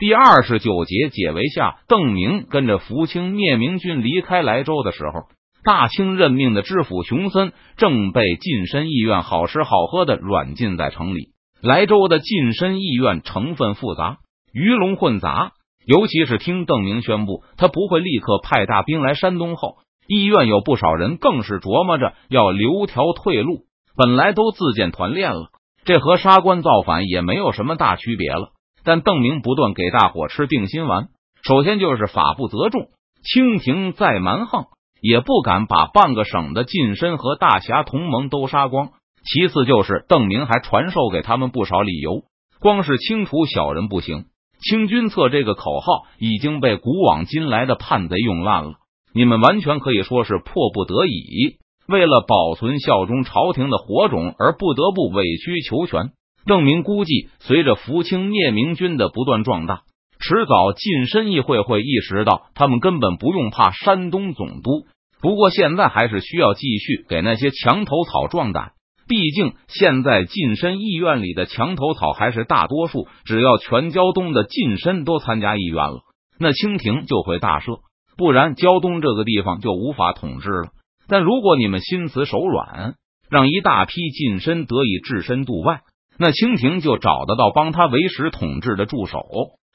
第二十九节解围下，邓明跟着福清灭明军离开莱州的时候，大清任命的知府熊森正被近身意院好吃好喝的软禁在城里。莱州的近身意院成分复杂，鱼龙混杂，尤其是听邓明宣布他不会立刻派大兵来山东后，医院有不少人更是琢磨着要留条退路。本来都自建团练了，这和杀官造反也没有什么大区别了。但邓明不断给大伙吃定心丸，首先就是法不责众，清廷再蛮横也不敢把半个省的近身和大侠同盟都杀光。其次就是邓明还传授给他们不少理由，光是清除小人不行，清君侧这个口号已经被古往今来的叛贼用烂了。你们完全可以说是迫不得已，为了保存效忠朝廷的火种而不得不委曲求全。邓明估计，随着福清灭明军的不断壮大，迟早近身议会会意识到，他们根本不用怕山东总督。不过现在还是需要继续给那些墙头草壮胆，毕竟现在近身议院里的墙头草还是大多数。只要全胶东的近身都参加议院了，那清廷就会大赦，不然胶东这个地方就无法统治了。但如果你们心慈手软，让一大批近身得以置身度外。那清廷就找得到帮他维持统治的助手，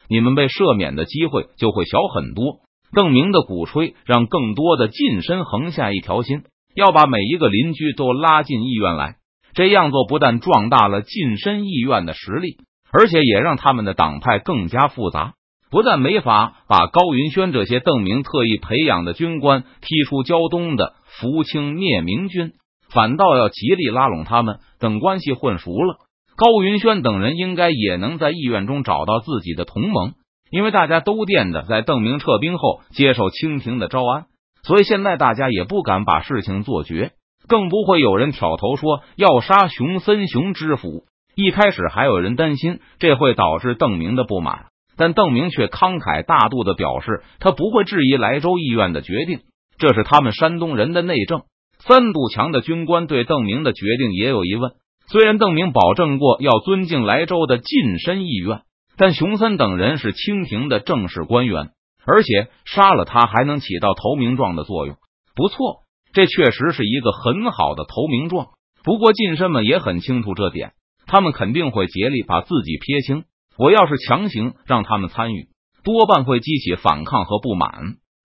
你们被赦免的机会就会小很多。邓明的鼓吹让更多的近身横下一条心，要把每一个邻居都拉进议院来。这样做不但壮大了近身议院的实力，而且也让他们的党派更加复杂。不但没法把高云轩这些邓明特意培养的军官踢出胶东的福清灭明军，反倒要极力拉拢他们。等关系混熟了。高云轩等人应该也能在议院中找到自己的同盟，因为大家都惦着在邓明撤兵后接受清廷的招安，所以现在大家也不敢把事情做绝，更不会有人挑头说要杀熊森熊知府。一开始还有人担心这会导致邓明的不满，但邓明却慷慨大度的表示，他不会质疑莱州议院的决定，这是他们山东人的内政。三堵墙的军官对邓明的决定也有疑问。虽然邓明保证过要尊敬莱州的近身意愿，但熊森等人是清廷的正式官员，而且杀了他还能起到投名状的作用。不错，这确实是一个很好的投名状。不过近身们也很清楚这点，他们肯定会竭力把自己撇清。我要是强行让他们参与，多半会激起反抗和不满，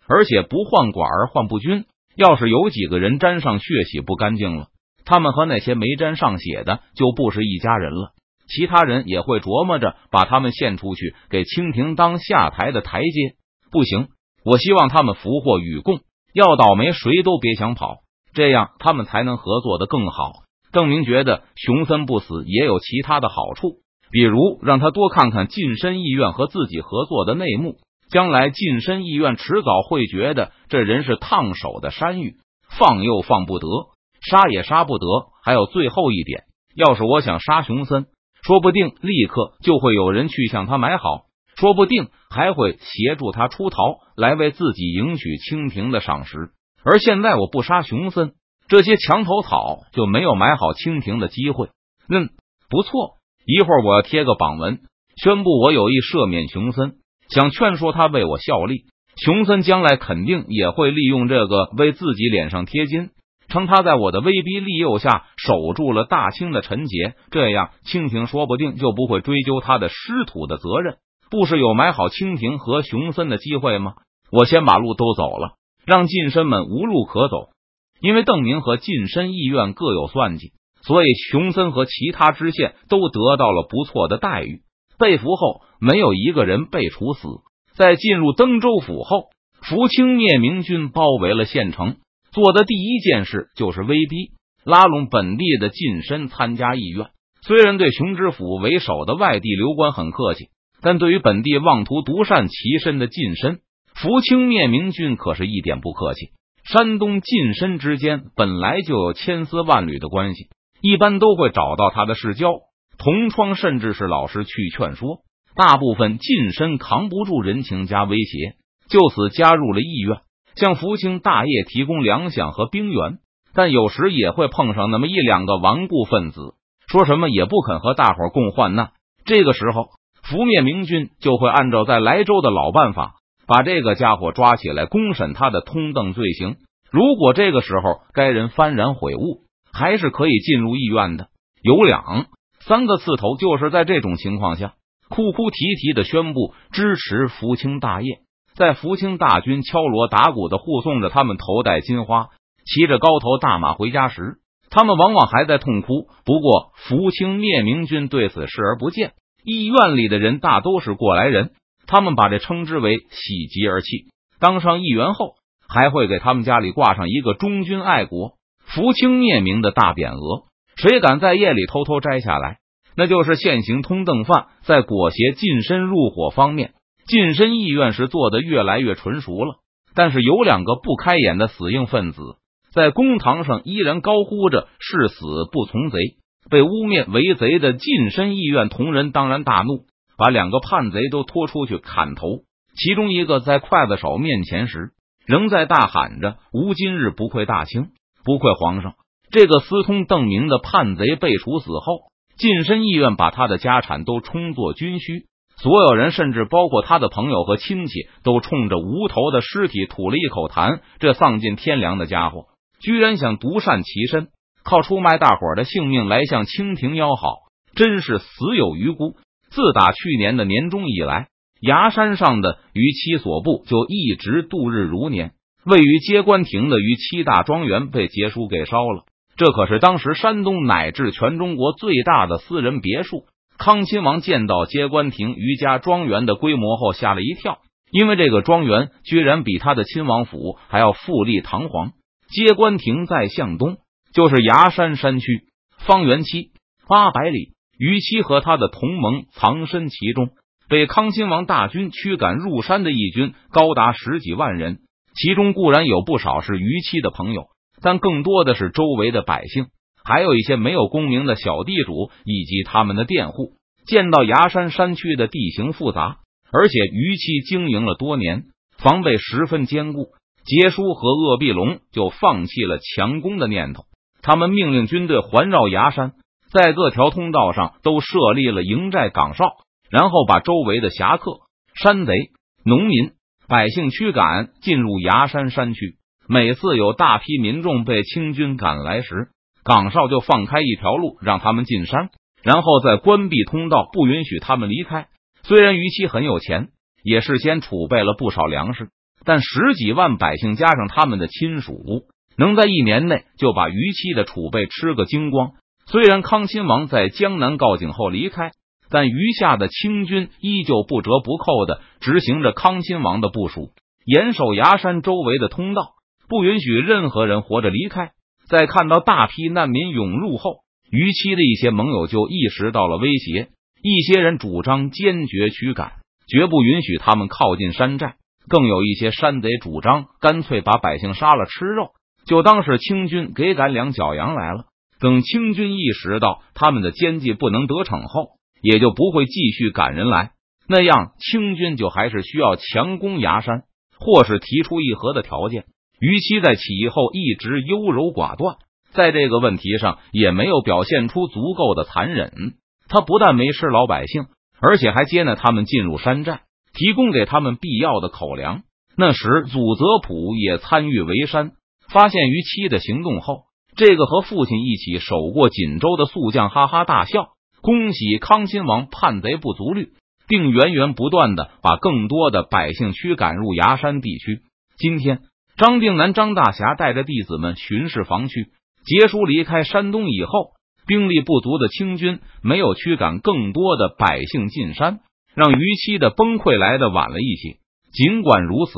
而且不换管而换不均。要是有几个人沾上血洗不干净了。他们和那些没沾上血的就不是一家人了。其他人也会琢磨着把他们献出去，给清廷当下台的台阶。不行，我希望他们福祸与共，要倒霉谁都别想跑，这样他们才能合作的更好。邓明觉得熊森不死也有其他的好处，比如让他多看看近身意愿和自己合作的内幕，将来近身意愿迟早会觉得这人是烫手的山芋，放又放不得。杀也杀不得，还有最后一点，要是我想杀熊森，说不定立刻就会有人去向他买好，说不定还会协助他出逃，来为自己赢取清廷的赏识。而现在我不杀熊森，这些墙头草就没有买好清廷的机会。嗯，不错，一会儿我要贴个榜文，宣布我有意赦免熊森，想劝说他为我效力。熊森将来肯定也会利用这个为自己脸上贴金。称他在我的威逼利诱下守住了大清的臣节，这样清廷说不定就不会追究他的师徒的责任，不是有买好清廷和熊森的机会吗？我先把路都走了，让近身们无路可走。因为邓明和近身意愿各有算计，所以熊森和其他知县都得到了不错的待遇。被俘后，没有一个人被处死。在进入登州府后，福清灭明军包围了县城。做的第一件事就是威逼拉拢本地的近身参加议院。虽然对熊知府为首的外地流官很客气，但对于本地妄图独善其身的近身，福清灭明军可是一点不客气。山东近身之间本来就有千丝万缕的关系，一般都会找到他的世交、同窗，甚至是老师去劝说。大部分近身扛不住人情加威胁，就此加入了议院。向福清大业提供粮饷和兵源，但有时也会碰上那么一两个顽固分子，说什么也不肯和大伙共患难。这个时候，福灭明军就会按照在莱州的老办法，把这个家伙抓起来公审他的通邓罪行。如果这个时候该人幡然悔悟，还是可以进入医院的。有两三个刺头就是在这种情况下哭哭啼啼的宣布支持福清大业。在福清大军敲锣打鼓的护送着他们头戴金花、骑着高头大马回家时，他们往往还在痛哭。不过福清灭明军对此视而不见。医院里的人大都是过来人，他们把这称之为喜极而泣。当上议员后。还会给他们家里挂上一个忠君爱国、福清灭明的大匾额。谁敢在夜里偷偷摘下来，那就是现行通邓犯。在裹挟近身入伙方面，近身意愿是做的越来越纯熟了。但是有两个不开眼的死硬分子，在公堂上依然高呼着“誓死不从贼”。被污蔑为贼的近身意愿同仁当然大怒，把两个叛贼都拖出去砍头。其中一个在刽子手面前时。仍在大喊着：“吾今日不愧大清，不愧皇上！”这个私通邓明的叛贼被处死后，近身意愿把他的家产都充作军需，所有人甚至包括他的朋友和亲戚，都冲着无头的尸体吐了一口痰。这丧尽天良的家伙，居然想独善其身，靠出卖大伙的性命来向清廷要好，真是死有余辜！自打去年的年中以来。崖山上的于七所部就一直度日如年。位于接官亭的于七大庄园被劫书给烧了，这可是当时山东乃至全中国最大的私人别墅。康亲王见到接官亭于家庄园的规模后，吓了一跳，因为这个庄园居然比他的亲王府还要富丽堂皇。接官亭在向东，就是崖山山区，方圆七八百里。于七和他的同盟藏身其中。被康亲王大军驱赶入山的义军高达十几万人，其中固然有不少是于七的朋友，但更多的是周围的百姓，还有一些没有功名的小地主以及他们的佃户。见到崖山山区的地形复杂，而且逾期经营了多年，防备十分坚固，杰叔和鄂必龙就放弃了强攻的念头。他们命令军队环绕崖山，在各条通道上都设立了营寨岗哨。然后把周围的侠客、山贼、农民、百姓驱赶进入崖山山区。每次有大批民众被清军赶来时，岗哨就放开一条路让他们进山，然后再关闭通道，不允许他们离开。虽然于七很有钱，也事先储备了不少粮食，但十几万百姓加上他们的亲属，能在一年内就把于七的储备吃个精光。虽然康亲王在江南告警后离开。但余下的清军依旧不折不扣的执行着康亲王的部署，严守崖山周围的通道，不允许任何人活着离开。在看到大批难民涌入后，余期的一些盟友就意识到了威胁，一些人主张坚决驱赶，绝不允许他们靠近山寨。更有一些山贼主张干脆把百姓杀了吃肉，就当是清军给赶两脚羊来了。等清军意识到他们的奸计不能得逞后，也就不会继续赶人来，那样清军就还是需要强攻崖山，或是提出议和的条件。于其在起义后一直优柔寡断，在这个问题上也没有表现出足够的残忍。他不但没吃老百姓，而且还接纳他们进入山寨，提供给他们必要的口粮。那时祖泽普也参与围山，发现于七的行动后，这个和父亲一起守过锦州的宿将哈哈大笑。恭喜康亲王叛贼不足虑，并源源不断的把更多的百姓驱赶入崖山地区。今天，张定南、张大侠带着弟子们巡视防区。杰叔离开山东以后，兵力不足的清军没有驱赶更多的百姓进山，让逾期的崩溃来的晚了一些。尽管如此，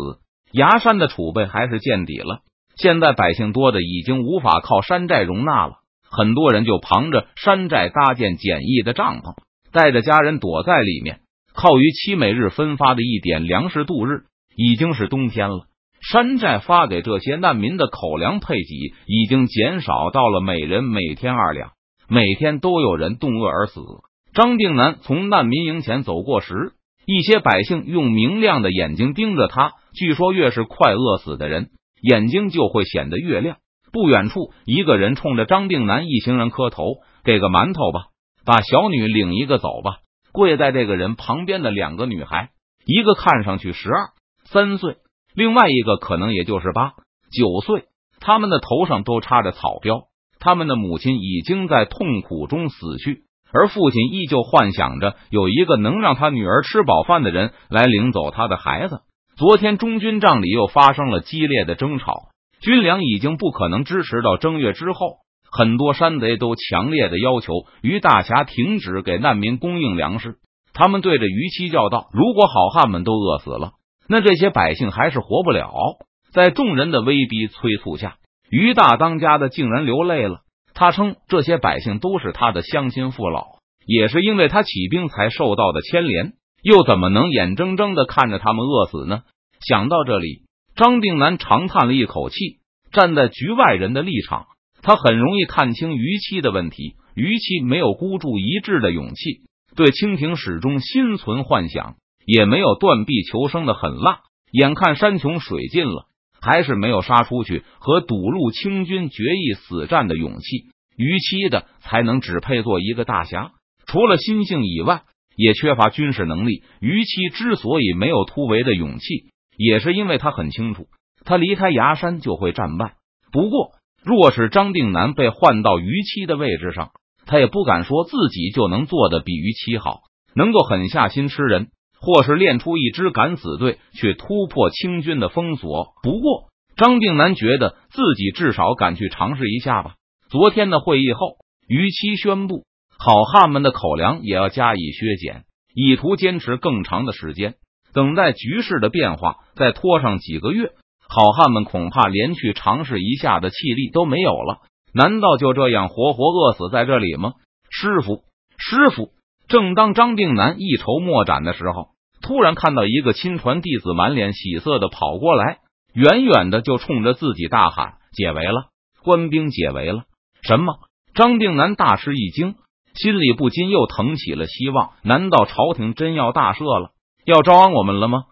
崖山的储备还是见底了。现在百姓多的已经无法靠山寨容纳了。很多人就旁着山寨搭建简易的帐篷，带着家人躲在里面，靠于七每日分发的一点粮食度日。已经是冬天了，山寨发给这些难民的口粮配给已经减少到了每人每天二两，每天都有人冻饿而死。张定南从难民营前走过时，一些百姓用明亮的眼睛盯着他。据说，越是快饿死的人，眼睛就会显得越亮。不远处，一个人冲着张定南一行人磕头：“给个馒头吧，把小女领一个走吧。”跪在这个人旁边的两个女孩，一个看上去十二三岁，另外一个可能也就是八九岁。他们的头上都插着草标，他们的母亲已经在痛苦中死去，而父亲依旧幻想着有一个能让他女儿吃饱饭的人来领走他的孩子。昨天中军帐里又发生了激烈的争吵，军粮已经不可能支持到正月之后。很多山贼都强烈的要求于大侠停止给难民供应粮食。他们对着于七叫道：“如果好汉们都饿死了，那这些百姓还是活不了。”在众人的威逼催促下，于大当家的竟然流泪了。他称这些百姓都是他的乡亲父老，也是因为他起兵才受到的牵连，又怎么能眼睁睁的看着他们饿死呢？想到这里，张定南长叹了一口气，站在局外人的立场。他很容易看清于七的问题。于七没有孤注一掷的勇气，对清廷始终心存幻想，也没有断臂求生的狠辣。眼看山穷水尽了，还是没有杀出去和堵路清军决一死战的勇气。于七的才能只配做一个大侠，除了心性以外，也缺乏军事能力。于七之所以没有突围的勇气，也是因为他很清楚，他离开崖山就会战败。不过。若是张定南被换到于七的位置上，他也不敢说自己就能做的比于七好，能够狠下心吃人，或是练出一支敢死队去突破清军的封锁。不过，张定南觉得自己至少敢去尝试一下吧。昨天的会议后，于期宣布，好汉们的口粮也要加以削减，以图坚持更长的时间，等待局势的变化，再拖上几个月。好汉们恐怕连去尝试一下的气力都没有了，难道就这样活活饿死在这里吗？师傅，师傅！正当张定南一筹莫展的时候，突然看到一个亲传弟子满脸喜色的跑过来，远远的就冲着自己大喊：“解围了！官兵解围了！”什么？张定南大吃一惊，心里不禁又腾起了希望。难道朝廷真要大赦了，要招安我们了吗？